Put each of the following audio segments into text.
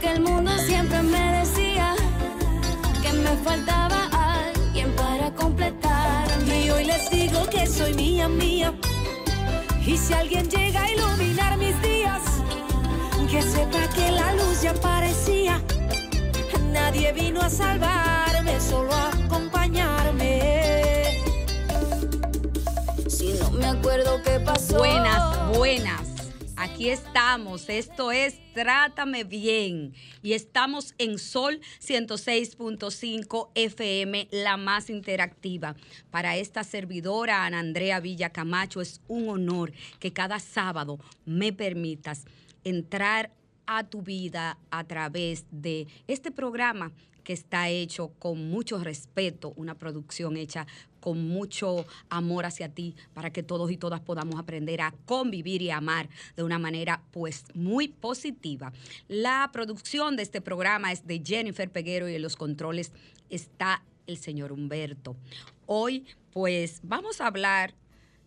Que el mundo siempre me decía que me faltaba alguien para completarme. Y hoy les digo que soy mía, mía. Y si alguien llega a iluminar mis días, que sepa que la luz ya aparecía. Nadie vino a salvarme, solo a acompañarme. Si no me acuerdo qué pasó. Buenas, buenas. Aquí estamos, esto es Trátame Bien y estamos en Sol 106.5 FM, la más interactiva. Para esta servidora, Ana Andrea Villa Camacho, es un honor que cada sábado me permitas entrar a tu vida a través de este programa que está hecho con mucho respeto, una producción hecha con mucho amor hacia ti, para que todos y todas podamos aprender a convivir y amar de una manera pues muy positiva. La producción de este programa es de Jennifer Peguero y en los controles está el señor Humberto. Hoy pues vamos a hablar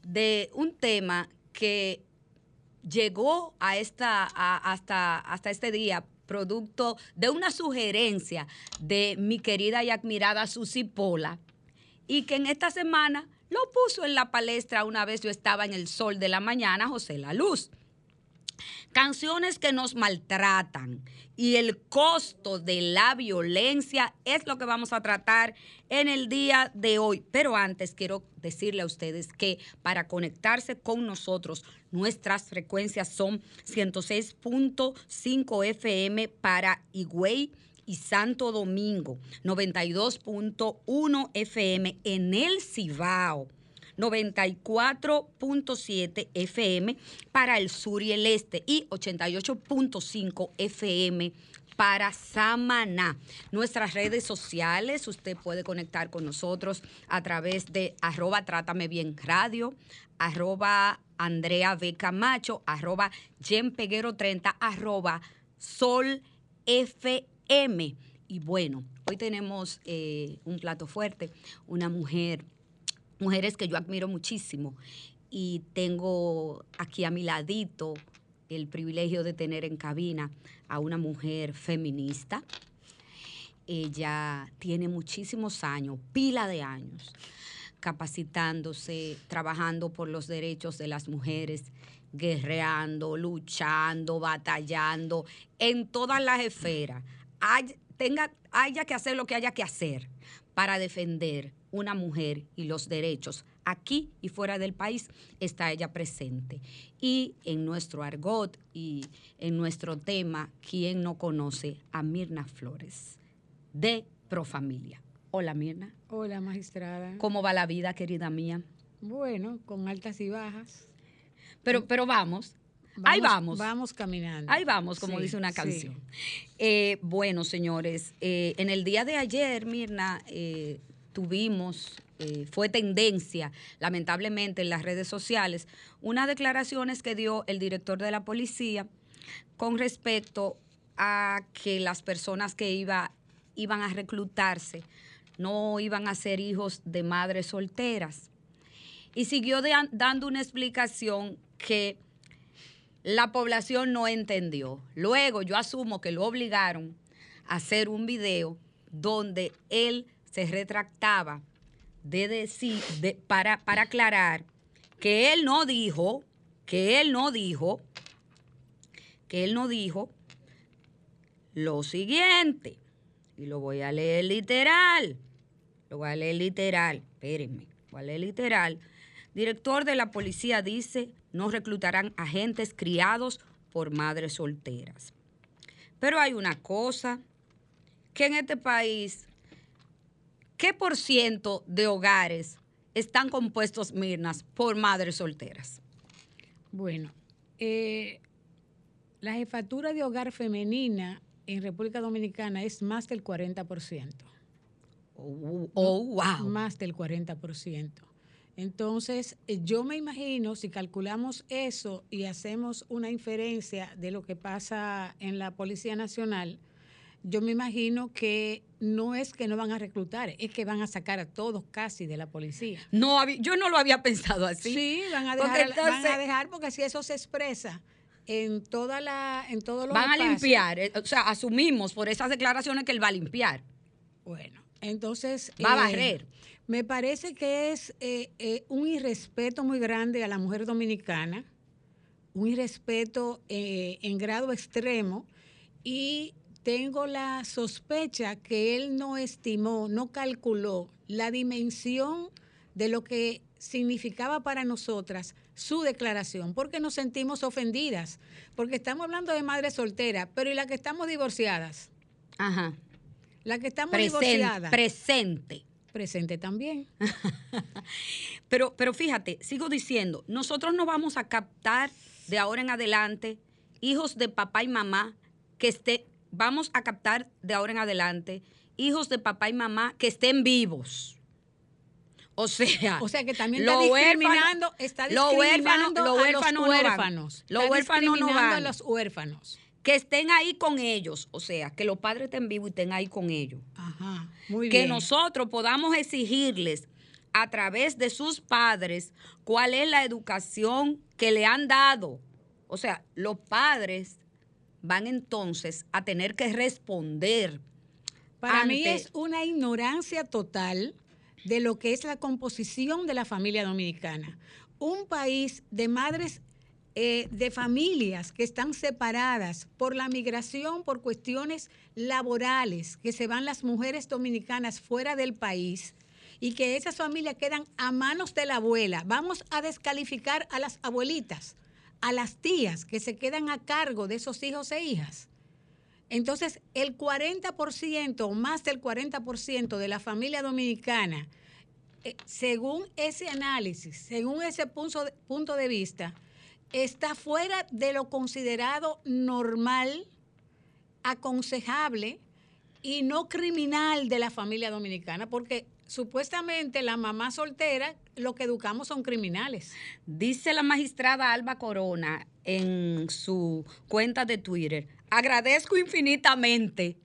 de un tema que llegó a esta, a- hasta, hasta este día producto de una sugerencia de mi querida y admirada Susi Pola y que en esta semana lo puso en la palestra una vez yo estaba en el sol de la mañana, José La Luz. Canciones que nos maltratan y el costo de la violencia es lo que vamos a tratar en el día de hoy. Pero antes quiero decirle a ustedes que para conectarse con nosotros, nuestras frecuencias son 106.5 FM para Higüey y Santo Domingo, 92.1 FM en el Cibao. 94.7 FM para el sur y el este y 88.5 FM para Samaná. Nuestras redes sociales, usted puede conectar con nosotros a través de arroba Trátame Bien Radio, arroba Andrea B. Camacho, arroba Jen Peguero 30, arroba Sol FM. Y bueno, hoy tenemos eh, un plato fuerte, una mujer mujeres que yo admiro muchísimo y tengo aquí a mi ladito el privilegio de tener en cabina a una mujer feminista. Ella tiene muchísimos años, pila de años, capacitándose, trabajando por los derechos de las mujeres, guerreando, luchando, batallando en todas las esferas. Hay- tenga, haya que hacer lo que haya que hacer para defender una mujer y los derechos. Aquí y fuera del país está ella presente. Y en nuestro argot y en nuestro tema, ¿quién no conoce a Mirna Flores de Profamilia? Hola Mirna, Hola, magistrada. ¿cómo va la vida, querida mía? Bueno, con altas y bajas. Pero, pero vamos. Ahí vamos. Vamos caminando. Ahí vamos, como Sí, dice una sí. canción. Eh, bueno, señores, eh, en el día de ayer, Mirna, eh, tuvimos, fue tendencia, lamentablemente, en las redes sociales, unas declaraciones que dio el director de la policía con respecto a que las personas que iba, iban a reclutarse no iban a ser hijos de madres solteras. Y siguió de- dando una explicación que la población no entendió. Luego yo asumo que lo obligaron a hacer un video donde él se retractaba de decir, de- para, para aclarar que él no dijo, que él no dijo, que él no dijo lo siguiente. Y lo voy a leer literal. Lo voy a leer literal. Espérenme. Voy a leer literal. Director de la policía dice, no reclutarán agentes criados por madres solteras. Pero hay una cosa, que en este país, ¿qué por ciento de hogares están compuestos, Mirnas, por madres solteras? Bueno, eh, la jefatura de hogar femenina en República Dominicana es más del 40%. Oh, oh, wow. Más del 40%. Entonces, eh, yo me imagino, si calculamos eso y hacemos una inferencia de lo que pasa en la Policía Nacional, yo me imagino que no es que no van a reclutar, es que van a sacar a todos casi de la policía. No, yo no lo había pensado así. Sí, van a Porque dejar, van a dejar porque si eso se expresa en toda la, en todos los Van a limpiar, eh, o sea, asumimos por esas declaraciones que él va a limpiar. Bueno, entonces Va a eh, barrer. Me parece que es eh, eh, un irrespeto muy grande a la mujer dominicana, un irrespeto eh, en grado extremo y tengo la sospecha que él no estimó, no calculó la dimensión de lo que significaba para nosotras su declaración, porque nos sentimos ofendidas, porque estamos hablando de madres solteras, pero ¿y las que estamos divorciadas? Ajá. La que estamos divorciadas. presente. Presente también. Pero, pero fíjate, sigo diciendo, nosotros no vamos a captar de ahora en adelante hijos de papá y mamá que esté, vamos a captar de ahora en adelante hijos de papá y mamá que estén vivos. O sea, O sea que también está discriminando, está los huérfanos- discriminando a los huérfanos. Los Está huérfanos no van. a los huérfanos. Que estén ahí con ellos, o sea, que los padres estén vivos y estén ahí con ellos. Ajá, muy que bien. nosotros podamos exigirles a través de sus padres cuál es la educación que le han dado. O sea, los padres van entonces a tener que responder. Para mí es una ignorancia total de lo que es la composición de la familia dominicana. Un país de madres, eh, de familias que están separadas por la migración, por cuestiones laborales, que se van las mujeres dominicanas fuera del país y que esas familias quedan a manos de la abuela. Vamos a descalificar a las abuelitas, a las tías que se quedan a cargo de esos hijos e hijas. Entonces, el 40% o más del 40% de la familia dominicana, eh, según ese análisis, según ese punto punto de vista, está fuera de lo considerado normal, aconsejable y no criminal de la familia dominicana, porque supuestamente la mamá soltera lo que educamos son criminales. Dice la magistrada Alba Corona en su cuenta de Twitter, agradezco infinitamente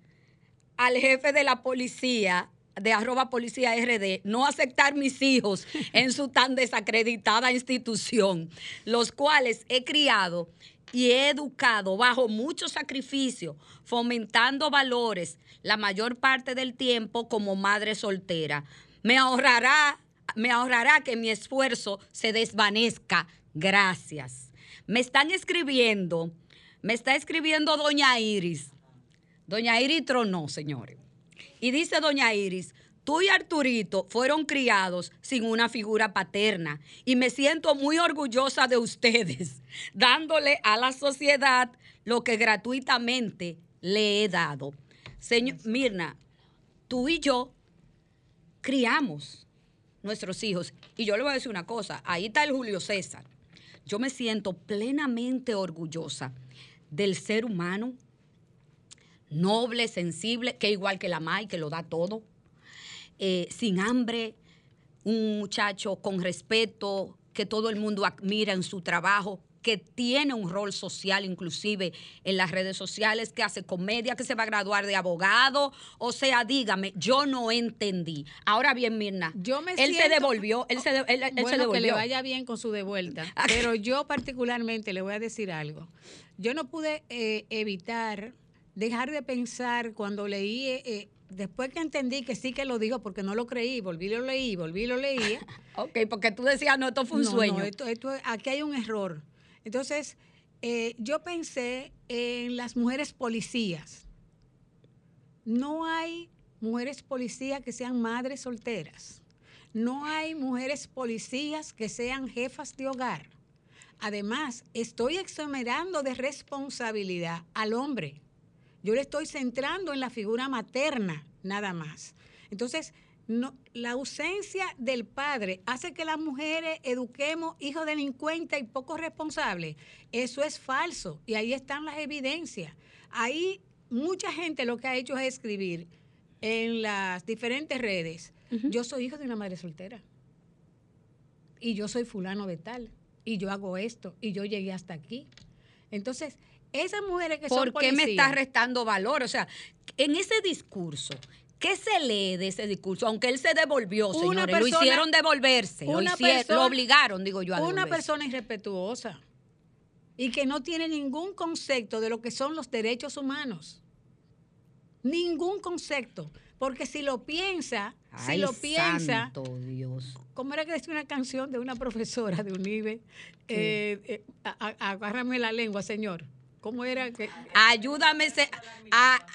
al jefe de la policía de arroba policía RD no aceptar mis hijos en su tan desacreditada institución, los cuales he criado y he educado bajo mucho sacrificio, fomentando valores la mayor parte del tiempo como madre soltera. Me ahorrará, me ahorrará que mi esfuerzo se desvanezca. Gracias. Me están escribiendo, me está escribiendo doña Iris. Doña Iris tronó, señores. Y dice doña Iris, tú y Arturito fueron criados sin una figura paterna y me siento muy orgullosa de ustedes, dándole a la sociedad lo que gratuitamente le he dado. Señor Mirna, tú y yo criamos nuestros hijos. Y yo le voy a decir una cosa, ahí está el Julio César. yo me siento plenamente orgullosa del ser humano, noble, sensible, que igual que la May, que lo da todo, eh, sin hambre, un muchacho con respeto, que todo el mundo admira en su trabajo, que tiene un rol social inclusive en las redes sociales, que hace comedia, que se va a graduar de abogado. O sea, dígame, yo no entendí. Ahora bien, Mirna, yo me él se devolvió, él, se, él, bueno, se devolvió. que le vaya bien con su devuelta. Pero yo particularmente le voy a decir algo. Yo no pude eh, evitar dejar de pensar cuando leí... Eh, eh, después que entendí que sí que lo dijo, porque no lo creí, volví lo leí, volví lo leí. ok, porque tú decías, no, esto fue un sueño. No, esto, esto, aquí hay un error. Entonces, eh, yo pensé en las mujeres policías. No hay mujeres policías que sean madres solteras. No hay mujeres policías que sean jefas de hogar. Además, estoy exonerando de responsabilidad al hombre. Yo le estoy centrando en la figura materna, nada más. Entonces, no, la ausencia del padre hace que las mujeres eduquemos hijos delincuentes y poco responsables. Eso es falso y ahí están las evidencias. Ahí mucha gente lo que ha hecho es escribir en las diferentes redes, yo soy hijo de una madre soltera y yo soy fulano de tal y yo hago esto y yo llegué hasta aquí. Entonces, esas mujeres que son ¿Por qué me está restando valor? O sea, en ese discurso, ¿Qué se lee de ese discurso? Aunque él se devolvió, señores, lo hicieron devolverse, lo, lo, obligaron, digo yo, a Una persona irrespetuosa y que no tiene ningún concepto de lo que son los derechos humanos. Ningún concepto. Porque si lo piensa, si lo piensa. Dios. ¿Cómo era que decía una canción de una profesora de UNIBE? Eh, eh, agárrame la lengua, señor. ¿Cómo era que? Ayúdame,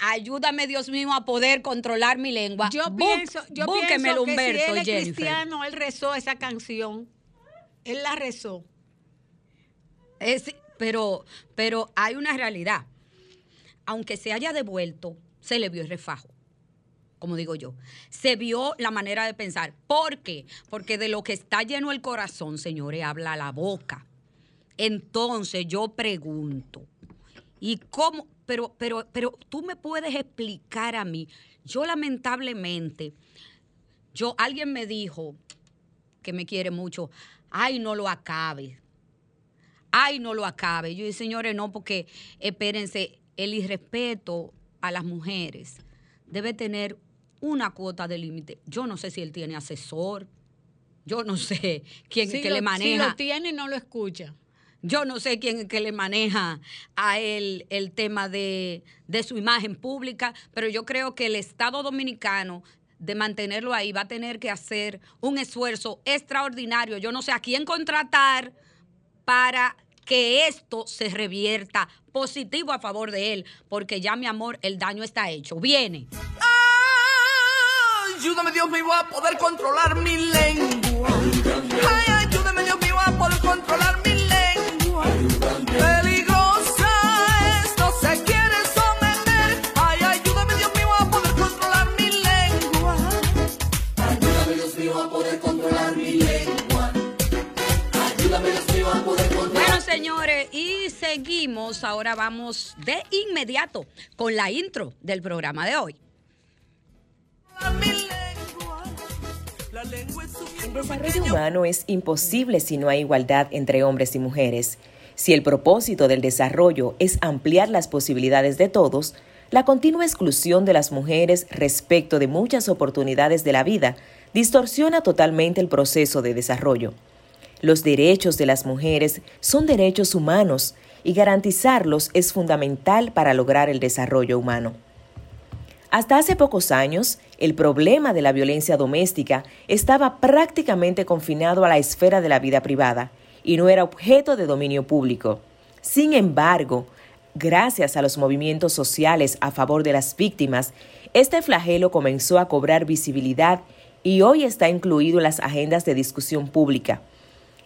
ayúdame, Dios mío, a poder controlar mi lengua. Yo pienso, yo pienso que si él es cristiano, él rezó esa canción. Él la rezó. pero, pero hay una realidad. Aunque se haya devuelto, se le vio el refajo como digo yo. Se vio la manera de pensar. ¿Por qué? Porque de lo que está lleno el corazón, señores, habla la boca. Entonces yo pregunto, ¿Y cómo? Pero, pero, pero tú me puedes explicar a mí. Yo lamentablemente, yo, alguien me dijo que me quiere mucho, ay, no lo acabe. Ay, no lo acabe. Yo dije, señores, no, porque espérense, el irrespeto a las mujeres debe tener una cuota de límite. Yo no sé si él tiene asesor. Yo no sé quién que le maneja. Si lo tiene, no lo escucha. Yo no sé quién es que le maneja a él el tema de, su imagen pública, pero yo creo que el Estado dominicano de mantenerlo ahí va a tener que hacer un esfuerzo extraordinario. Yo no sé a quién contratar para que esto se revierta positivo a favor de él, porque ya mi amor, el daño está hecho. Viene. ayúdame Dios mío a poder controlar mi lengua. Ay, ayúdame Dios mío a poder controlar y seguimos. Ahora vamos de inmediato con la intro del programa de hoy. El desarrollo humano es imposible si no hay igualdad entre hombres y mujeres. Si el propósito del desarrollo es ampliar las posibilidades de todos, la continua exclusión de las mujeres respecto de muchas oportunidades de la vida distorsiona totalmente el proceso de desarrollo. Los derechos de las mujeres son derechos humanos y garantizarlos es fundamental para lograr el desarrollo humano. Hasta hace pocos años, el problema de la violencia doméstica estaba prácticamente confinado a la esfera de la vida privada y no era objeto de dominio público. Sin embargo, gracias a los movimientos sociales a favor de las víctimas, este flagelo comenzó a cobrar visibilidad y hoy está incluido en las agendas de discusión pública.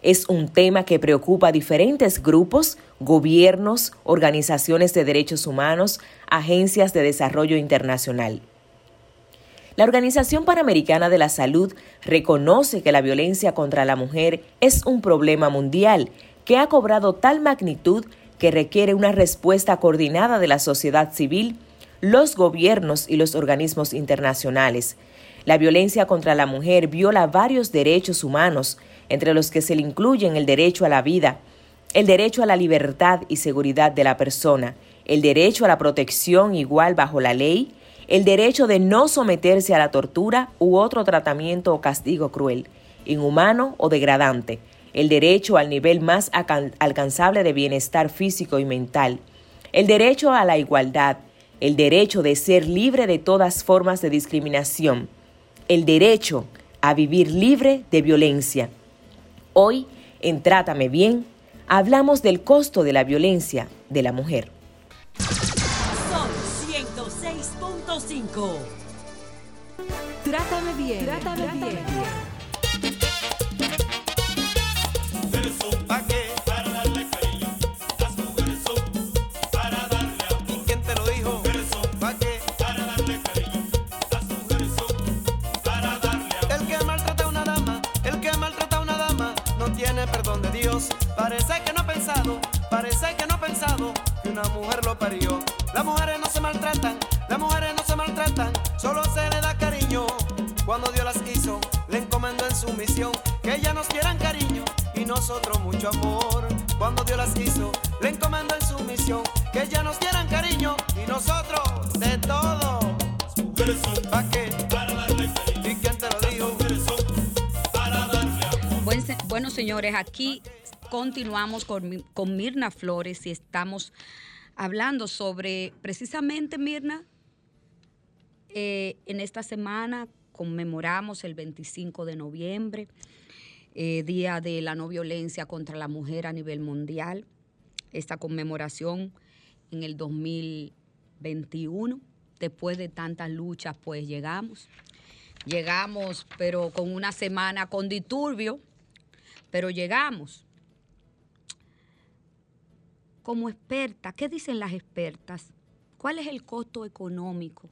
Es un tema que preocupa a diferentes grupos, gobiernos, organizaciones de derechos humanos, agencias de desarrollo internacional. La Organización Panamericana de la Salud reconoce que la violencia contra la mujer es un problema mundial que ha cobrado tal magnitud que requiere una respuesta coordinada de la sociedad civil, los gobiernos y los organismos internacionales. La violencia contra la mujer viola varios derechos humanos, entre los que se le incluyen el derecho a la vida, el derecho a la libertad y seguridad de la persona, el derecho a la protección igual bajo la ley, el derecho de no someterse a la tortura u otro tratamiento o castigo cruel, inhumano o degradante, el derecho al nivel más alcanzable de bienestar físico y mental, el derecho a la igualdad, el derecho de ser libre de todas formas de discriminación, el derecho a vivir libre de violencia. Hoy, en Trátame Bien, hablamos del costo de la violencia de la mujer. Son 106.5. Trátame bien. Trátame, bien. ¿Pa' una mujer lo parió. Las mujeres no se maltratan, las mujeres no se maltratan, solo se le da cariño. Cuando Dios las hizo, le encomendó en su misión que ellas nos quieran cariño y nosotros mucho amor. Cuando Dios las hizo, le encomendó en su misión que ellas nos dieran cariño y nosotros de todo. Las mujeres son ¿pa' qué? Para darle cariño. ¿Y quién te lo dijo? Para darle amor. Buen se- bueno, señores, aquí continuamos con, con Mirna Flores y estamos hablando sobre, precisamente, Mirna, eh, en esta semana conmemoramos el 25 de noviembre, eh, Día de la No Violencia contra la Mujer a nivel mundial. Esta conmemoración en el 2021, después de tantas luchas, pues llegamos. Llegamos, pero con una semana con disturbio, pero llegamos. Como experta, ¿qué dicen las expertas? ¿Cuál es el costo económico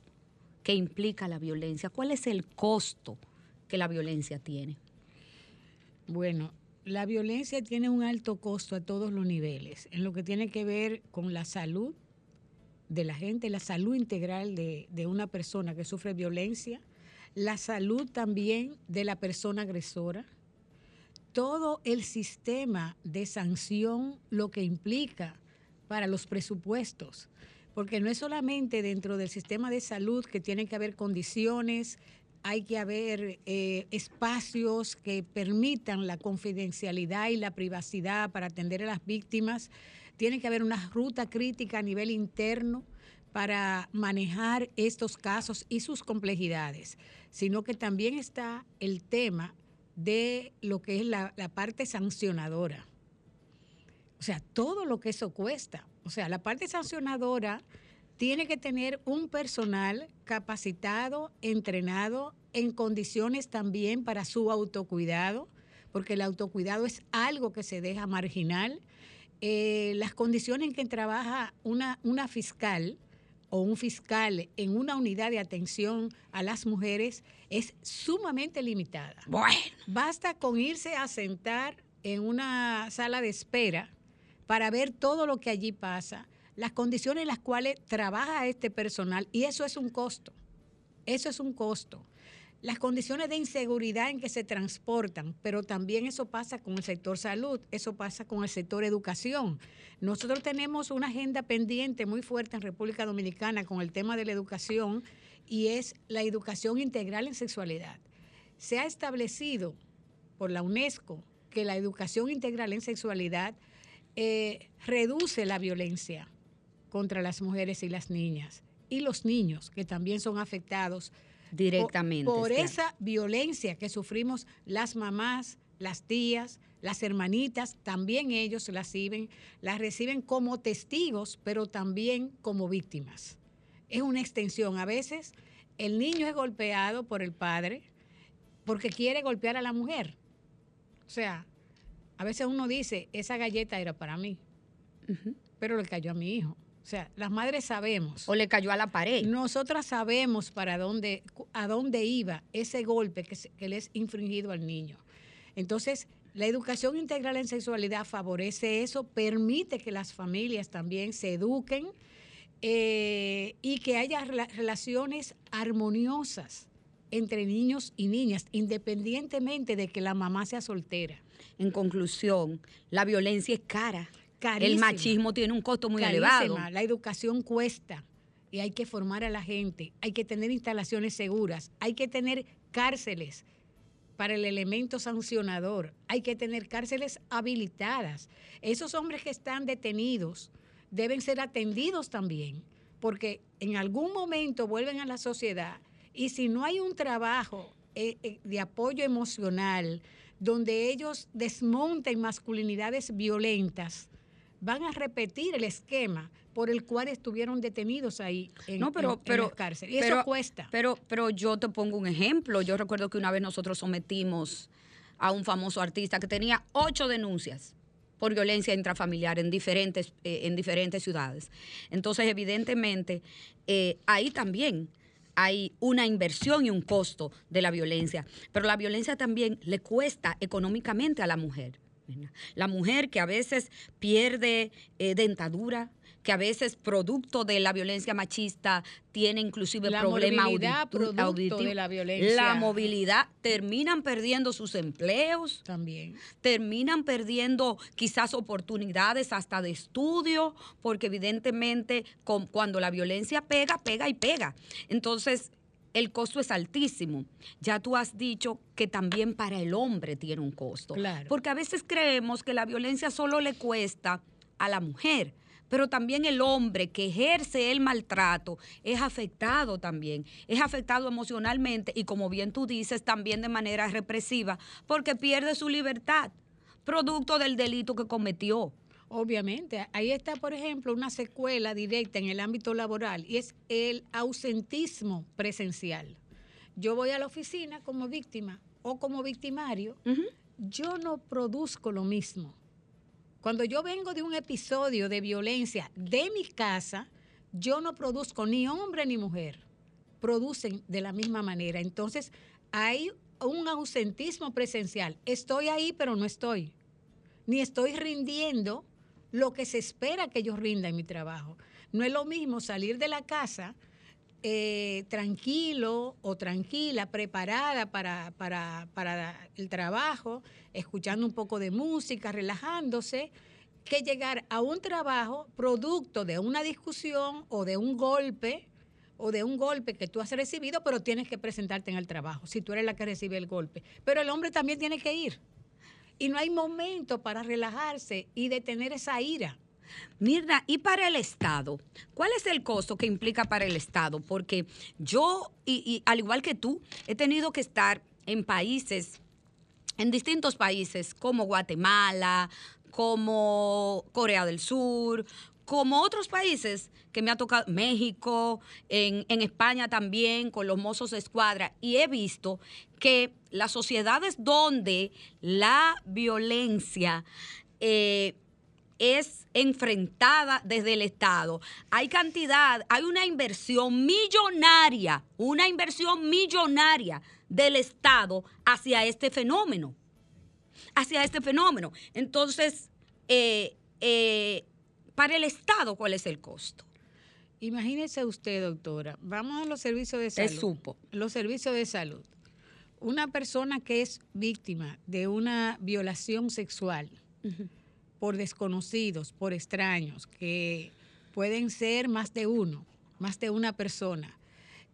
que implica la violencia? ¿Cuál es el costo que la violencia tiene? Bueno, la violencia tiene un alto costo a todos los niveles, en lo que tiene que ver con la salud de la gente, la salud integral de, de una persona que sufre violencia, la salud también de la persona agresora, todo el sistema de sanción, lo que implica para los presupuestos, porque no es solamente dentro del sistema de salud que tiene que haber condiciones, hay que haber eh, espacios que permitan la confidencialidad y la privacidad para atender a las víctimas, tiene que haber una ruta crítica a nivel interno para manejar estos casos y sus complejidades, sino que también está el tema de lo que es la, la parte sancionadora. O sea, todo lo que eso cuesta. O sea, la parte sancionadora tiene que tener un personal capacitado, entrenado, en condiciones también para su autocuidado, porque el autocuidado es algo que se deja marginal. Eh, las condiciones en que trabaja una, una fiscal o un fiscal en una unidad de atención a las mujeres es sumamente limitada. Bueno, Basta con irse a sentar en una sala de espera para ver todo lo que allí pasa, las condiciones en las cuales trabaja este personal, y eso es un costo. Eso es un costo. Las condiciones de inseguridad en que se transportan, pero también eso pasa con el sector salud, eso pasa con el sector educación. Nosotros tenemos una agenda pendiente muy fuerte en República Dominicana con el tema de la educación y es la educación integral en sexualidad. Se ha establecido por la UNESCO que la educación integral en sexualidad eh, reduce la violencia contra las mujeres y las niñas y los niños que también son afectados por- directamente. por, claro. esa violencia que sufrimos las mamás, las tías, las hermanitas, también ellos las reciben, las reciben como testigos, pero también como víctimas. Es una extensión. A veces el niño es golpeado por el padre porque quiere golpear a la mujer. O sea, a veces uno dice, esa galleta era para mí, pero le cayó a mi hijo. O sea, las madres sabemos. O le cayó a la pared. Nosotras sabemos para dónde, a dónde iba ese golpe que, se- que le es infringido al niño. Entonces, La educación integral en sexualidad favorece eso, permite que las familias también se eduquen eh, y que haya rela- relaciones armoniosas entre niños y niñas, independientemente de que la mamá sea soltera. En conclusión, la violencia es cara. Carísima. El machismo tiene un costo muy Carísima. elevado. La educación cuesta y hay que formar a la gente, hay que tener instalaciones seguras, hay que tener cárceles para el elemento sancionador, hay que tener cárceles habilitadas. Esos hombres que están detenidos deben ser atendidos también, porque en algún momento vuelven a la sociedad y si no hay un trabajo eh, eh, de apoyo emocional donde ellos desmonten masculinidades violentas, van a repetir el esquema por el cual estuvieron detenidos ahí en, No, pero, en- en pero, las cárceles. Y pero- eso cuesta. Pero, pero yo te pongo un ejemplo. Yo recuerdo que una vez nosotros sometimos a un famoso artista que tenía ocho denuncias por violencia intrafamiliar en diferentes, eh, en diferentes ciudades. Entonces, evidentemente, eh, ahí también hay una inversión y un costo de la violencia, pero la violencia también le cuesta económicamente a la mujer. La mujer que a veces pierde eh, dentadura, que a veces producto de la violencia machista tiene inclusive La problemas auditivos. de la violencia. La movilidad, terminan perdiendo sus empleos, También. terminan perdiendo quizás oportunidades hasta de estudio, porque evidentemente con- cuando la violencia pega, pega y pega. Entonces, el costo es altísimo. Ya tú has dicho que también para el hombre tiene un costo. Claro. Porque a veces creemos que la violencia solo le cuesta a la mujer. Pero también el hombre que ejerce el maltrato es afectado también, es afectado emocionalmente y como bien tú dices, también de manera represiva, porque pierde su libertad, producto del delito que cometió. Obviamente, ahí está, por ejemplo, una secuela directa en el ámbito laboral y es el ausentismo presencial. Yo voy a la oficina como víctima o como victimario, yo no produzco lo mismo. Cuando yo vengo de un episodio de violencia de mi casa, yo no produzco ni hombre ni mujer. Producen de la misma manera. Entonces, hay un ausentismo presencial. Estoy ahí, pero no estoy. Ni estoy rindiendo lo que se espera que yo rinda en mi trabajo. No es lo mismo salir de la casa eh, tranquilo o tranquila, preparada para, para, para el trabajo, escuchando un poco de música, relajándose, que llegar a un trabajo producto de una discusión o de un golpe o de un golpe que tú has recibido, pero tienes que presentarte en el trabajo, si tú eres la que recibe el golpe. Pero el hombre también tiene que ir. Y no hay momento para relajarse y detener esa ira. Mirna, ¿y para el Estado? ¿Cuál es el costo que implica para el Estado? Porque yo, y, al igual que tú, he tenido que estar en países, en distintos países, como Guatemala, como Corea del Sur, como otros países que me ha tocado, México, en, en España también, con los mozos de escuadra, y he visto que las sociedades donde la violencia eh, es enfrentada desde el Estado. Hay cantidad, hay una inversión millonaria, una inversión millonaria del Estado hacia este fenómeno, hacia este fenómeno. Entonces, eh, eh, para el Estado, ¿cuál es el costo? Imagínese usted, doctora, vamos a los servicios de Te salud. supo. Los servicios de salud. Una persona que es víctima de una violación sexual por desconocidos, por extraños, que pueden ser más de uno, más de una persona.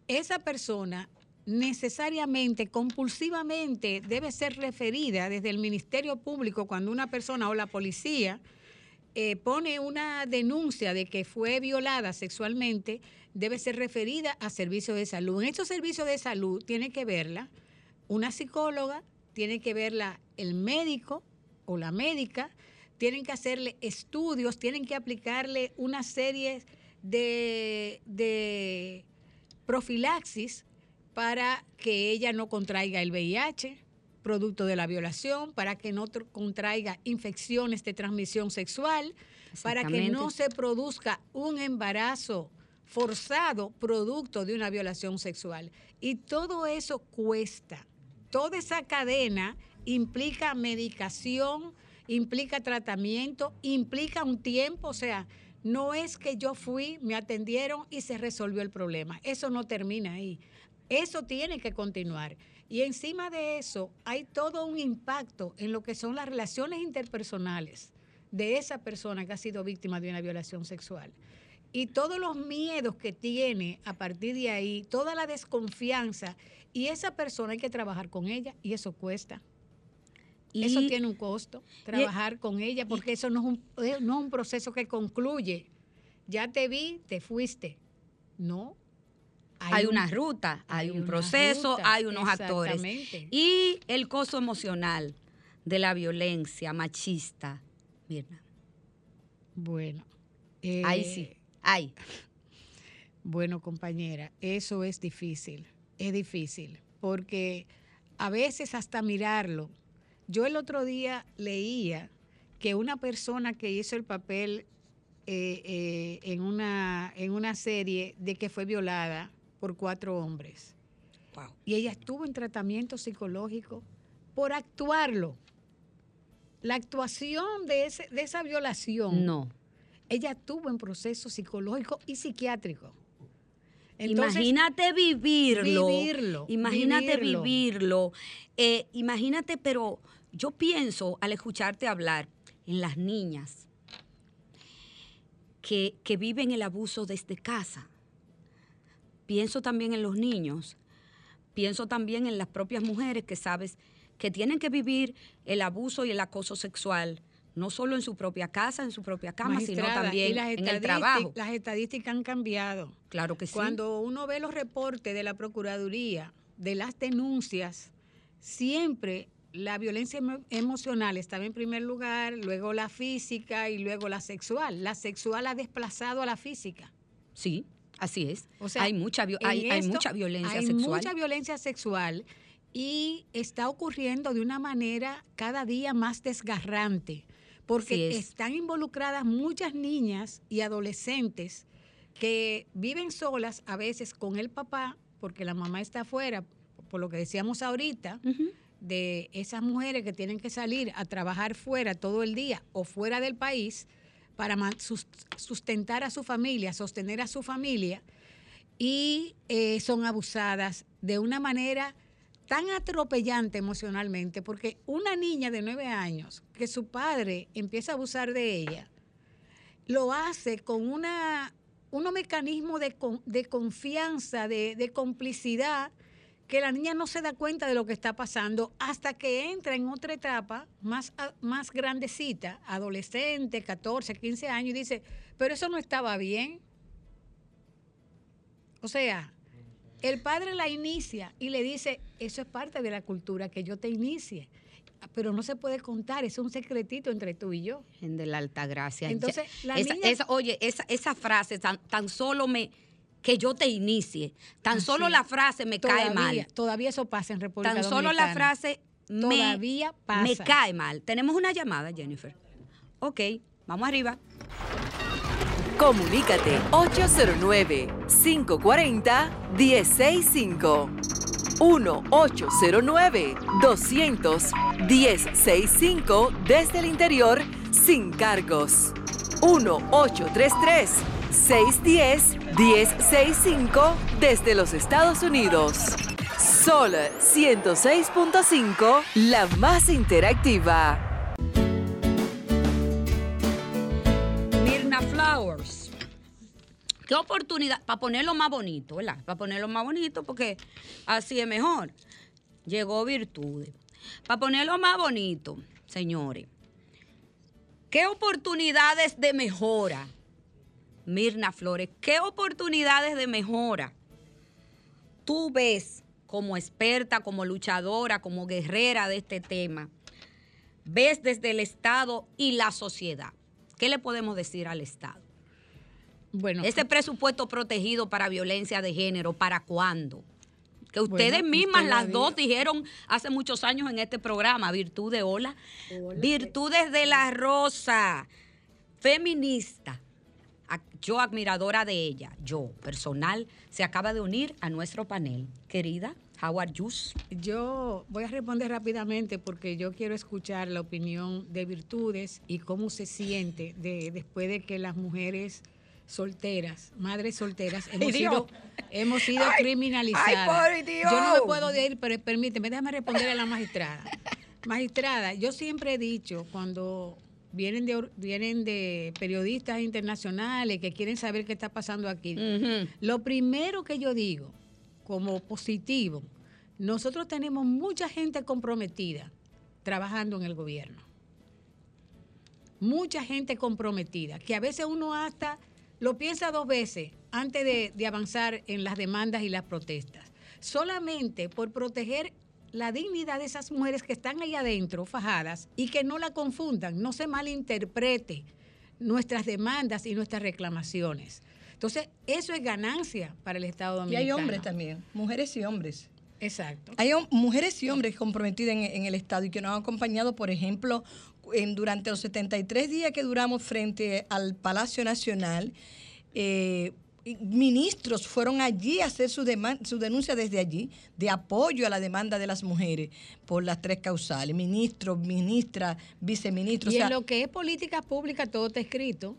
Esa persona necesariamente, compulsivamente, debe ser referida desde el Ministerio Público cuando una persona o la policía eh, pone una denuncia de que fue violada sexualmente, debe ser referida a servicios de salud. En estos servicios de salud tiene que verla una psicóloga, tiene que verla el médico o la médica, tienen que hacerle estudios, tienen que aplicarle una serie de, de profilaxis para que ella no contraiga el VIH, producto de la violación, para que no tr- contraiga infecciones de transmisión sexual, para que no se produzca un embarazo forzado producto de una violación sexual. Y todo eso cuesta. Toda esa cadena implica medicación, implica tratamiento, implica un tiempo, o sea, no es que yo fui, me atendieron y se resolvió el problema. Eso no termina ahí. Eso tiene que continuar. Y encima de eso hay todo un impacto en lo que son las relaciones interpersonales de esa persona que ha sido víctima de una violación sexual. Y todos los miedos que tiene a partir de ahí, toda la desconfianza, y esa persona hay que trabajar con ella y eso cuesta. Y- eso tiene un costo, trabajar con ella, porque eso no es, un, eh, no es un proceso que concluye. Ya te vi, te fuiste. No. Hay, un- una ruta, hay, hay un proceso, ruta, hay unos actores. exactamente. Y el costo emocional de la violencia machista, Mirna. Bueno. Ahí eh, sí, ahí. Bueno, compañera, eso es difícil, es difícil, porque a veces hasta mirarlo. Yo el otro día leía que una persona que hizo el papel eh, eh, en, una, en una serie de que fue violada por cuatro hombres Wow. y ella estuvo en tratamiento psicológico por actuarlo. La actuación de, ese, de esa violación No. ella estuvo en proceso psicológico y psiquiátrico. Entonces, imagínate vivirlo. vivirlo, Imagínate vivirlo. vivirlo. Eh, imagínate, pero yo pienso al escucharte hablar en las niñas que, que viven el abuso desde casa. Pienso también en los niños. Pienso también en las propias mujeres que sabes que tienen que vivir el abuso y el acoso sexual, no solo en su propia casa, en su propia cama, sino también en el trabajo. Las estadísticas han cambiado. Claro que sí. Cuando uno ve los reportes de la Procuraduría, de las denuncias, siempre la violencia emo- emocional estaba en primer lugar, luego la física y luego la sexual. La sexual ha desplazado a la física. Sí, así es. O sea, hay mucha, hay, hay mucha violencia hay sexual. mucha violencia sexual y está ocurriendo de una manera cada día más desgarrante, porque es. están involucradas muchas niñas y adolescentes que viven solas a veces con el papá, porque la mamá está afuera, por lo que decíamos ahorita. De esas mujeres que tienen que salir a trabajar fuera todo el día o fuera del país para sustentar a su familia, sostener a su familia, y eh, son abusadas de una manera tan atropellante emocionalmente, porque una niña de nueve años que su padre empieza a abusar de ella, lo hace con una, unos mecanismos de, de confianza, de, de complicidad, que la niña no se da cuenta de lo que está pasando hasta que entra en otra etapa más, más grandecita, adolescente, 14, 15 años, y dice, pero eso no estaba bien. O sea, el padre la inicia y le dice, eso es parte de la cultura, que yo te inicie. Pero no se puede contar, es un secretito entre tú y yo. En de la alta gracia. Entonces, Ya- la esa, niña- esa- oye, esa, esa frase tan, tan solo me que yo te inicie, tan solo la frase me cae mal. Todavía eso pasa en República Tan solo la frase me, Todavía pasa. me cae mal. Tenemos una llamada, Jennifer. Ok, vamos arriba. Comunícate 809-540-1065. 1-809-200-1065 desde el interior sin cargos. 1-833-610-1065 desde los Estados Unidos. Sol 106.5, la más interactiva. Mirna Flowers. Qué oportunidad, para ponerlo más bonito, ¿verdad? Para ponerlo más bonito, porque así es mejor. Llegó virtudes. Para ponerlo más bonito, señores. ¿Qué oportunidades de mejora? Mirna Flores, ¿qué oportunidades de mejora tú ves como experta, como luchadora, como guerrera de este tema? ¿Ves desde el Estado y la sociedad? ¿Qué le podemos decir al Estado? Bueno, Ese presupuesto protegido para violencia de género, ¿para cuándo? Que Bueno, ustedes mismas, usted las dos, dijeron hace muchos años en este programa, Virtud de Ola. Virtudes de la Rosa, feminista. Yo, admiradora de ella, yo, personal, se acaba de unir a nuestro panel. Querida, How are you? Yo voy a responder rápidamente porque yo quiero escuchar la opinión de Virtudes y cómo se siente de, después de que las mujeres solteras, madres solteras, hemos Dios. sido, hemos sido Ay, criminalizadas. ay. Yo no me puedo ir, pero permíteme, déjame responder a la magistrada. Magistrada, yo siempre he dicho cuando vienen de, vienen de periodistas internacionales que quieren saber qué está pasando aquí, lo primero que yo digo como positivo, nosotros tenemos mucha gente comprometida trabajando en el gobierno. Mucha gente comprometida, que a veces uno hasta lo piensa dos veces antes de, de avanzar en las demandas y las protestas. Solamente por proteger la dignidad de esas mujeres que están ahí adentro, fajadas, y que no la confundan, no se malinterprete nuestras demandas y nuestras reclamaciones. Entonces, eso es ganancia para el Estado Y dominicano. hay hombres también, mujeres y hombres. Exacto. Hay mujeres y hombres comprometidos en, en el Estado y que nos han acompañado, por ejemplo, en, durante los 73 días que duramos frente al Palacio Nacional. eh, y ministros fueron allí a hacer su, su denuncia desde allí de apoyo a la demanda de las mujeres por las tres causales. Ministros, ministras, viceministros. Y o sea, en lo que es política pública, todo está escrito.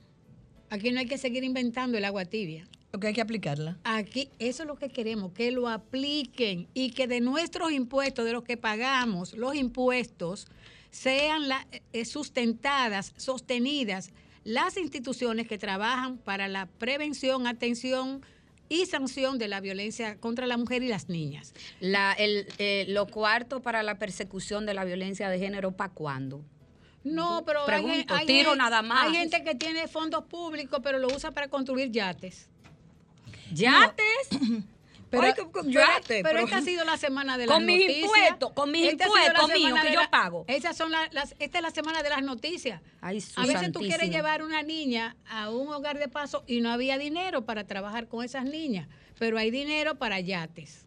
Aquí no hay que seguir inventando el agua tibia. lo que hay que aplicarla. Aquí, eso es lo que queremos, que lo apliquen y que de nuestros impuestos, de los que pagamos, los impuestos, sean la- eh, sustentadas, sostenidas las instituciones que trabajan para la prevención, atención y sanción de la violencia contra la mujer y las niñas. La, el, eh, lo cuarto para la persecución de la violencia de género, ¿para cuándo? No, pero Pregunto, hay- tiro nada más. hay gente que tiene fondos públicos, pero lo usa para construir yates. ¿Yates? Pero- Ay, que- que- Pero, yates, esta ha sido la semana de Con las mis noticias. impuestos, con mis Esta impuestos míos que de yo pago. Esas son la- las, esta es la semana de las noticias. Ay, a veces tú quieres santísimo. llevar una niña a un hogar de paso y no había dinero para trabajar con esas niñas, pero hay dinero para yates.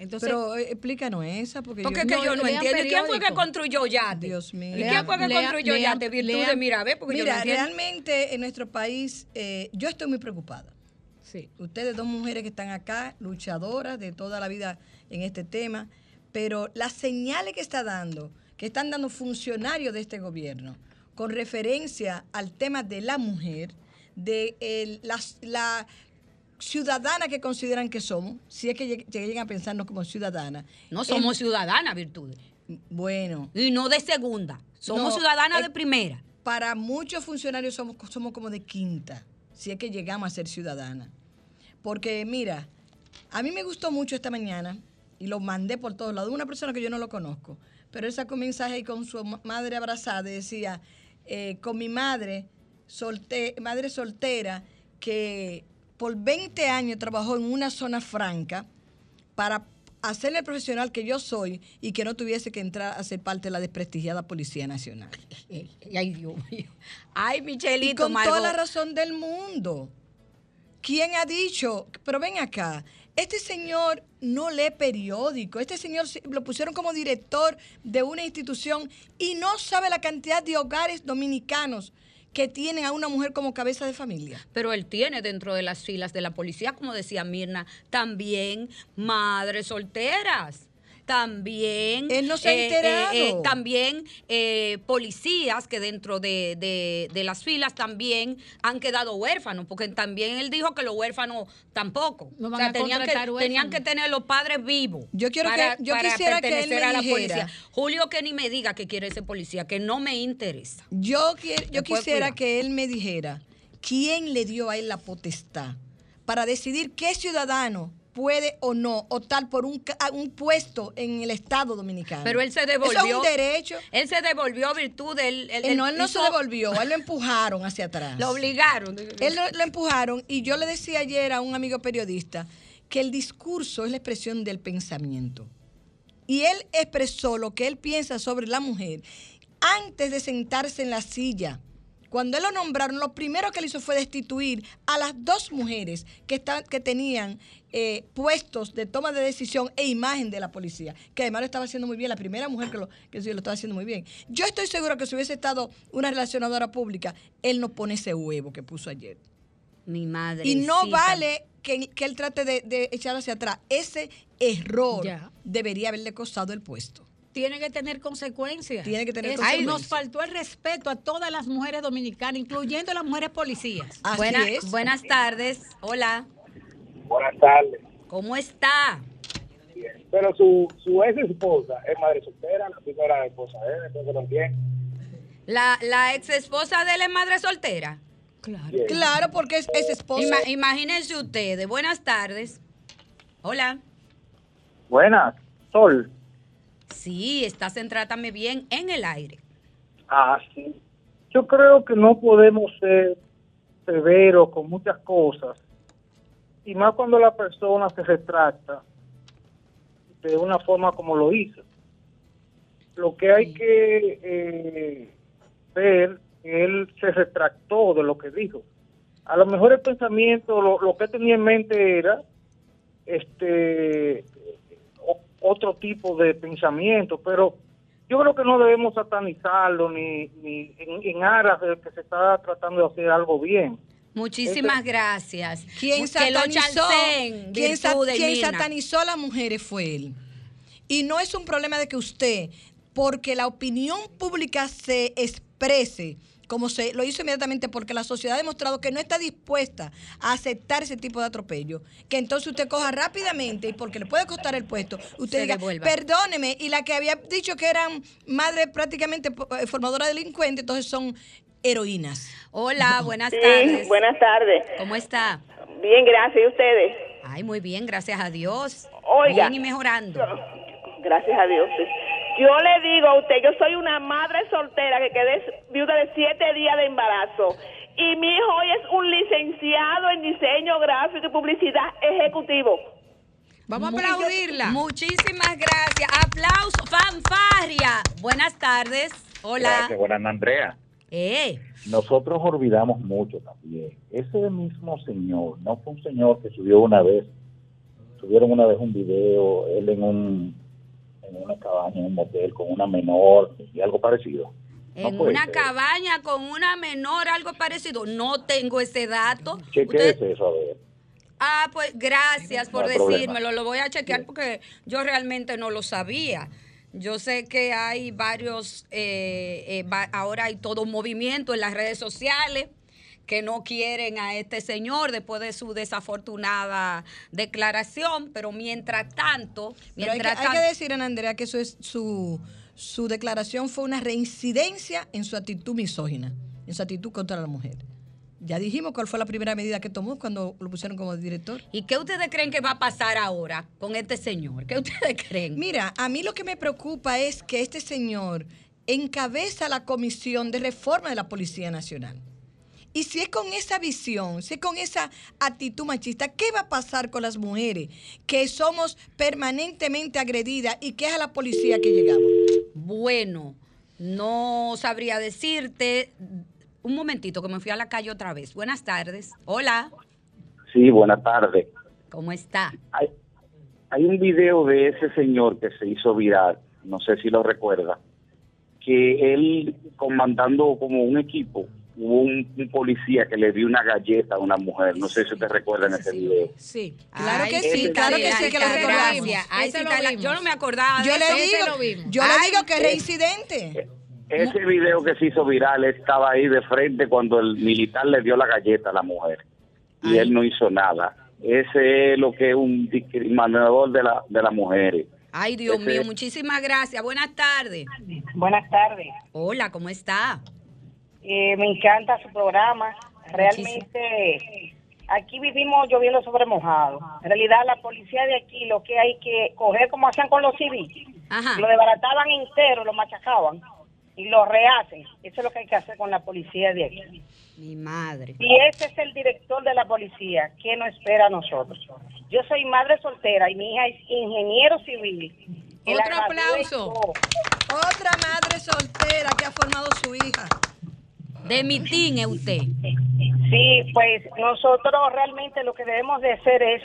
Entonces, Pero eh, explícanos esa, porque, Porque yo, es que No, yo no entiendo. ¿Y quién fue que periódico. construyó Yate? Dios mío. ¿Y quién fue que construyó lean- Yate? Mira, ve, porque yo no Mira, realmente en nuestro país, eh, yo estoy muy preocupada. Sí. Ustedes dos mujeres que están acá, luchadoras de toda la vida en este tema, pero las señales que está dando, que están dando funcionarios de este gobierno, con referencia al tema de la mujer, de las- la, ciudadana que consideran que somos, si es que lleg- lleguen a pensarnos como ciudadanas. No somos ciudadanas, Virtudes. Bueno, Y no de segunda. Somos No, ciudadanas eh, de primera. para muchos funcionarios somos, somos como de quinta, si es que llegamos a ser ciudadanas. Porque mira, a mí me gustó mucho esta mañana y lo mandé por todos lados. Una persona que yo no lo conozco, pero él sacó un mensaje ahí con su ma- madre abrazada y decía, eh, con mi madre, solte- madre soltera, que por 20 años trabajó en una zona franca para hacerle el profesional que yo soy y que no tuviese que entrar a ser parte de la desprestigiada Policía Nacional. Ay, Dios mío. Ay, Y Michelito, con toda la razón del mundo. ¿Quién ha dicho? Pero ven acá, este señor no lee periódico, este señor se- lo pusieron como director de una institución y no sabe la cantidad de hogares dominicanos que tienen a una mujer como cabeza de familia. Pero él tiene dentro de las filas de la policía, como decía Mirna, también madres solteras. También. Él no se ha enterado. también eh, policías que dentro de, de- de las filas también han quedado huérfanos, porque también él dijo que los huérfanos tampoco. No van o sea, a tenían que, contratar tenían huérfanos. que tener los padres vivos. Yo quiero que- yo quisiera que él me a la dijera. policía. Julio, que ni me diga que quiere ser policía, que no me interesa. Yo, quier- yo quisiera que él me dijera quién le dio a él la potestad para decidir qué ciudadano puede o no optar por un, un puesto en el Estado dominicano. Pero él se devolvió. Eso es un derecho. Él se devolvió virtud del. Eh, no, él no se devolvió, él lo empujaron hacia atrás. Lo obligaron. Él lo, lo empujaron y yo le decía ayer a un amigo periodista que el discurso es la expresión del pensamiento. Y él expresó lo que él piensa sobre la mujer antes de sentarse en la silla. Cuando él lo nombraron, lo primero que él hizo fue destituir a las dos mujeres que, estaban- que tenían eh, puestos de toma de decisión e imagen de la policía, que además lo estaba haciendo muy bien, la primera mujer que lo, que lo estaba haciendo muy bien. Yo estoy seguro que si hubiese estado una relacionadora pública, él no pone ese huevo que puso ayer. Mi madre. Y no vale que, que él trate de, de echar hacia atrás. Ese error Ya. debería haberle costado el puesto. Tiene que tener consecuencias. Tiene que tener consecuencias. Nos faltó el respeto a todas las mujeres dominicanas, incluyendo las mujeres policías. Así Buena- es. Buenas tardes. Hola. Buenas tardes. ¿Cómo está? Pero su, su ex esposa es madre soltera, la primera esposa de él, entonces entiendo. La, la ex esposa de él es madre soltera. Claro. Claro, porque es, es esposa. Ima- imagínense ustedes. Buenas tardes. Hola. Buenas, Sol. Sí, estás en Trátame Bien en el aire. Ah, sí. Yo creo que no podemos ser severos con muchas cosas, y más cuando la persona se retracta de una forma como lo hizo. Lo que hay que eh, ver, que él se retractó de lo que dijo. A lo mejor el pensamiento, lo, lo que tenía en mente era este otro tipo de pensamiento, pero yo creo que no debemos satanizarlo ni, ni en, en aras de que se está tratando de hacer algo bien. Muchísimas gracias. Quien Que lo satanizó, quien Mirna. satanizó a las mujeres fue él. Y no es un problema de que usted, porque la opinión pública se exprese, como se lo hizo inmediatamente, porque la sociedad ha demostrado que no está dispuesta a aceptar ese tipo de atropello, que entonces usted coja rápidamente y porque le puede costar el puesto, usted Se diga, devuelva. perdóneme, y la que había dicho que eran madres prácticamente eh, formadoras de delincuentes, entonces son heroínas. Hola, buenas Sí, tardes. buenas tardes. ¿Cómo está? Bien, gracias. ¿Y ustedes? Ay, muy bien, gracias a Dios. Oiga. Bien y mejorando. Gracias a Dios. sí. Yo le digo a usted, yo soy una madre soltera que quedé viuda de siete días de embarazo. Y mi hijo hoy es un licenciado en diseño gráfico y publicidad ejecutivo. Vamos a aplaudirla. Muchísimas gracias. Aplauso, fanfarria. Buenas tardes. Hola. Gracias, buenas Andrea. Eh, Nosotros olvidamos mucho también. Ese mismo señor, no fue un señor que subió una vez, subieron una vez un video, él en un en una cabaña, en un motel con una menor y algo parecido. En una ser. cabaña con una menor, algo parecido. No tengo ese dato. ¿Qué, qué Usted- es eso? A ver. Ah, pues gracias por No decírmelo. Lo voy a chequear porque yo realmente no lo sabía. Yo sé que hay varios, eh, eh, ahora hay todo un movimiento en las redes sociales que no quieren a este señor después de su desafortunada declaración, pero mientras tanto, Pero hay que, mientras hay que tanto- decir, Ana Andrea, que eso es su, su declaración fue una reincidencia en su actitud misógina, en su actitud contra la mujer. Ya dijimos cuál fue la primera medida que tomó cuando lo pusieron como director. ¿Y qué ustedes creen que va a pasar ahora con este señor? ¿Qué ustedes creen? Mira, a mí lo que me preocupa es que este señor encabeza la comisión de reforma de la Policía Nacional. Y si es con esa visión, si es con esa actitud machista, ¿qué va a pasar con las mujeres que somos permanentemente agredidas y que es a la policía que llegamos? Bueno, no sabría decirte. Un momentito, que me fui a la calle otra vez. Buenas tardes. Hola, Sí, buenas tardes. ¿cómo está? Hay, hay un video de ese señor que se hizo viral, no sé si lo recuerda, que él comandando como un equipo, hubo un, un policía que le dio una galleta a una mujer, no sé si te recuerdan ese video. Sí. Claro Ay, que sí, claro que sí, que lo recordamos. Yo no me acordaba Yo le digo, yo Ay, le digo que es eh, reincidente. Ese video que se hizo viral estaba ahí de frente cuando el militar le dio la galleta a la mujer y él no hizo nada. Ese es lo que es un discriminador de, la, de las mujeres. Ay, Dios Ese- mío, muchísimas gracias. Buenas tardes. Buenas tardes. Hola, ¿cómo está? Eh, me encanta su programa. Realmente aquí vivimos lloviendo sobre mojado. En realidad la policía de aquí lo que hay que coger como hacían con los civiles. Ajá. Lo desbarataban entero, lo machacaban y lo rehacen. Eso es lo que hay que hacer con la policía de aquí. Mi madre. Y ese es el director de la policía. ¿Qué nos espera a nosotros? Yo soy madre soltera y mi hija es ingeniero civil. Que Otro aplauso. Otra madre soltera que ha formado su hija. De mi team es usted. Sí, pues nosotros realmente lo que debemos de hacer es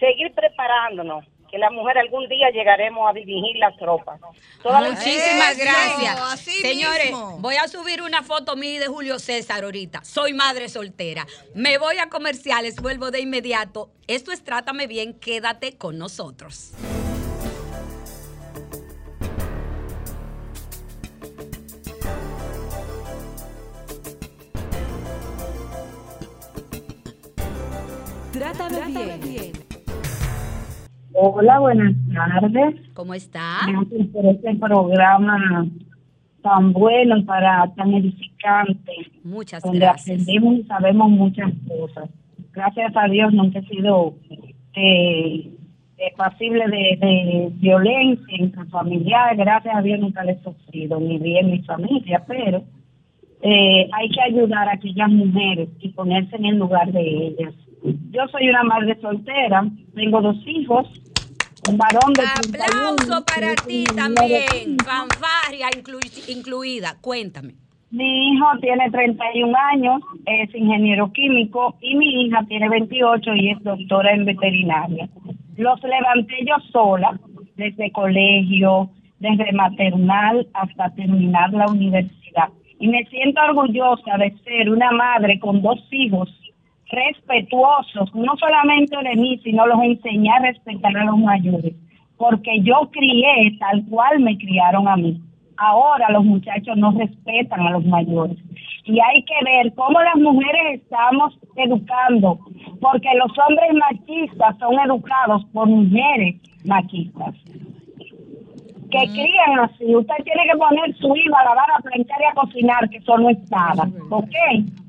seguir preparándonos, que las mujeres algún día llegaremos a dirigir las tropas. Todas Muchísimas gracias. así Señores, mismo. voy a subir una foto mía de Julio César ahorita. Soy madre soltera. Me voy a comerciales, vuelvo de inmediato. Esto es Trátame Bien, quédate con nosotros. Trátame bien. Hola, buenas tardes. ¿Cómo está? Gracias por este programa tan bueno y para tan edificante, Muchas donde gracias. aprendemos y sabemos muchas cosas. Gracias a Dios nunca he sido eh, eh, pasible de, de violencia intrafamiliar. Gracias a Dios nunca le he sufrido, ni bien mi familia, pero eh, hay que ayudar a aquellas mujeres y ponerse en el lugar de ellas. Yo soy una madre soltera, tengo dos hijos, un varón de 31 Aplauso para ti también. 15. Fanfarria inclu- incluida. Cuéntame. Mi hijo tiene 31 años, es ingeniero químico y mi hija tiene 28 y es doctora en veterinaria. Los levanté yo sola, desde colegio, desde maternal hasta terminar la universidad. Y me siento orgullosa de ser una madre con dos hijos respetuosos, no solamente de mí, sino los enseñé a respetar a los mayores, porque yo crié tal cual me criaron a mí. Ahora los muchachos no respetan a los mayores. Y hay que ver cómo las mujeres estamos educando, porque los hombres machistas son educados por mujeres machistas que crían así. Usted tiene que poner su hijo a lavar, a planchar y a cocinar, que eso no es nada. ¿Ok?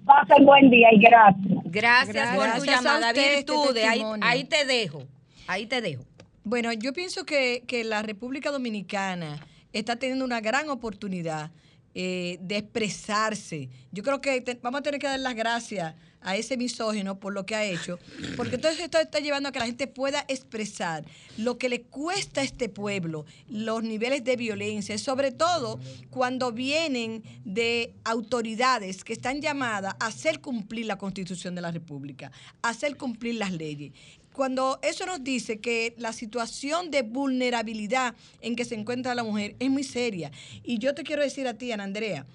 Pasen buen día y gracias. Gracias, por tu llamada. usted, este. Ahí, te dejo. Ahí te dejo. Bueno, yo pienso que, que la República Dominicana está teniendo una gran oportunidad eh, de expresarse. Yo creo que te- vamos a tener que dar las gracias a ese misógino por lo que ha hecho, porque entonces esto está llevando a que la gente pueda expresar lo que le cuesta a este pueblo, los niveles de violencia, sobre todo cuando vienen de autoridades que están llamadas a hacer cumplir la Constitución de la República, a hacer cumplir las leyes cuando eso nos dice que la situación de vulnerabilidad en que se encuentra la mujer es muy seria. Y yo te quiero decir a ti, Ana Andrea,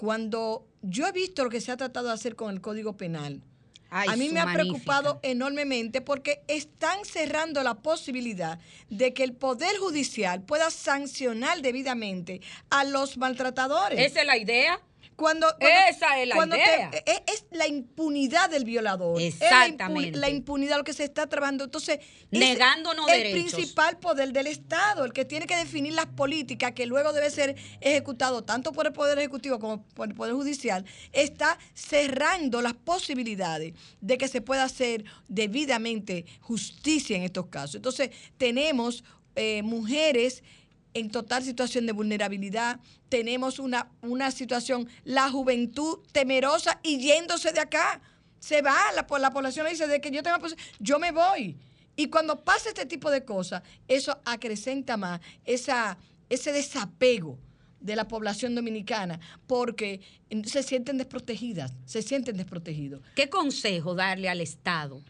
cuando yo he visto lo que se ha tratado de hacer con el Código Penal, Ay, a mí me ha preocupado enormemente porque están cerrando la posibilidad de que el Poder Judicial pueda sancionar debidamente a los maltratadores. Esa es la idea. Cuando, cuando- Esa es la cuando te- idea. es, es la impunidad del violador. Es la impu- Exactamente. la impunidad lo que se está trabajando. Entonces, es Negándonos el derechos. principal poder del Estado, el que tiene que definir las políticas que luego debe ser ejecutado tanto por el Poder Ejecutivo como por el Poder Judicial, está cerrando las posibilidades de que se pueda hacer debidamente justicia en estos casos. Entonces, tenemos eh, mujeres en total situación de vulnerabilidad, tenemos una, una situación, la juventud temerosa y yéndose de acá. Se va, la, la población dice, de que yo tengo pos- yo me voy. Y cuando pasa este tipo de cosas, eso acrecenta más esa, ese desapego de la población dominicana, porque se sienten desprotegidas, se sienten desprotegidos. ¿Qué consejo darle al Estado?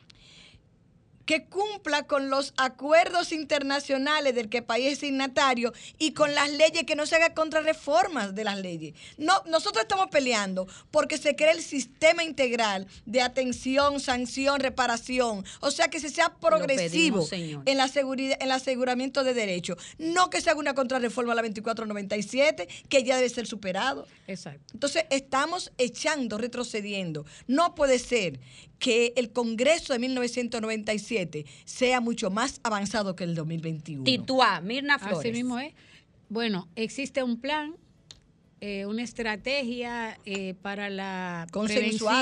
Que cumpla con los acuerdos internacionales del que el país es signatario y con las leyes, que no se haga contrarreformas de las leyes. No, nosotros estamos peleando porque se cree el sistema integral de atención, sanción, reparación. O sea, que se sea progresivo pedimos, en la seguridad, en el aseguramiento de derechos. No que se haga una contrarreforma a la 2497, que ya debe ser superado. Exacto. Entonces, estamos echando, retrocediendo. No puede ser que el Congreso de 1997 sea mucho más avanzado que el 2021. Tituá, Mirna Flores. Así mismo es. Bueno, existe un plan, eh, una estrategia eh, para la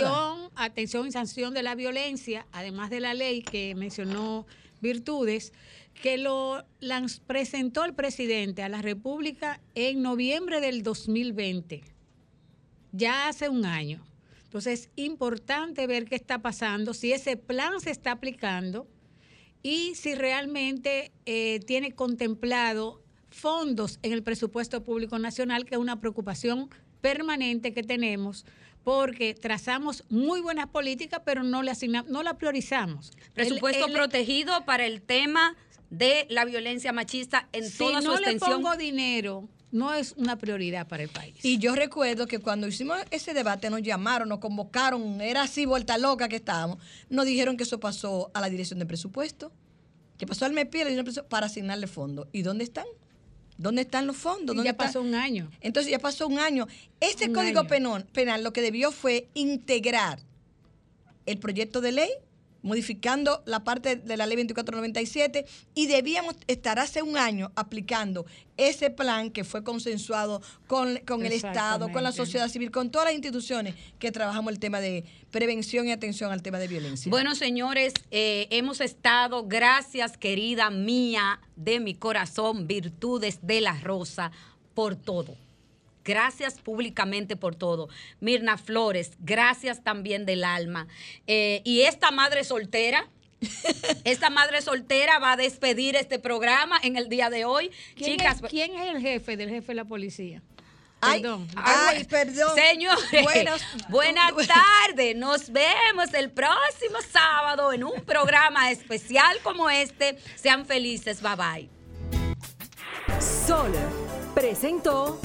prevención, atención y sanción de la violencia, además de la ley que mencionó Virtudes, que lo lanz- presentó el presidente a la República en noviembre del 2020, ya hace un año. Entonces es importante ver qué está pasando, si ese plan se está aplicando y si realmente eh, tiene contemplado fondos en el presupuesto público nacional, que es una preocupación permanente que tenemos, porque trazamos muy buenas políticas, pero no la, asigna- no la priorizamos. Presupuesto El- el- protegido para el tema de la violencia machista en si toda su no le extensión. pongo dinero, no es una prioridad para el país. Y yo recuerdo que cuando hicimos ese debate nos llamaron, nos convocaron, era así vuelta loca que estábamos, nos dijeron que eso pasó a la dirección de presupuesto, que pasó al MEPI a la dirección de presupuesto para asignarle fondos. ¿Y dónde están? ¿Dónde están los fondos? ¿Dónde ya están? pasó un año. Entonces ya pasó un año. Este Un código año. penal, penal lo que debió fue integrar el proyecto de ley, modificando la parte de la ley 2497 y debíamos estar hace un año aplicando ese plan que fue consensuado con, con el Estado, con la sociedad civil, con todas las instituciones que trabajamos el tema de prevención y atención al tema de violencia. Bueno, señores, eh, hemos estado, gracias querida mía de mi corazón, Virtudes de la Rosa, por todo. Gracias públicamente por todo. Mirna Flores, gracias también del alma. Eh, y esta madre soltera, esta madre soltera va a despedir este programa en el día de hoy. ¿Quién, Chicas, es, quién es el jefe del jefe de la policía? Ay, Perdón. ay, perdón. Señores, Buenas- buenas tardes. Nos vemos el próximo sábado en un programa especial como este. Sean felices. Bye bye. Sol presentó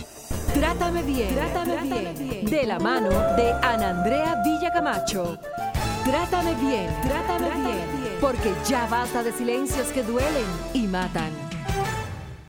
Trátame bien, Trátame, bien, de la mano de Ana Andrea Villacamacho. Trátame bien, Trátame, bien, porque ya basta de silencios que duelen y matan.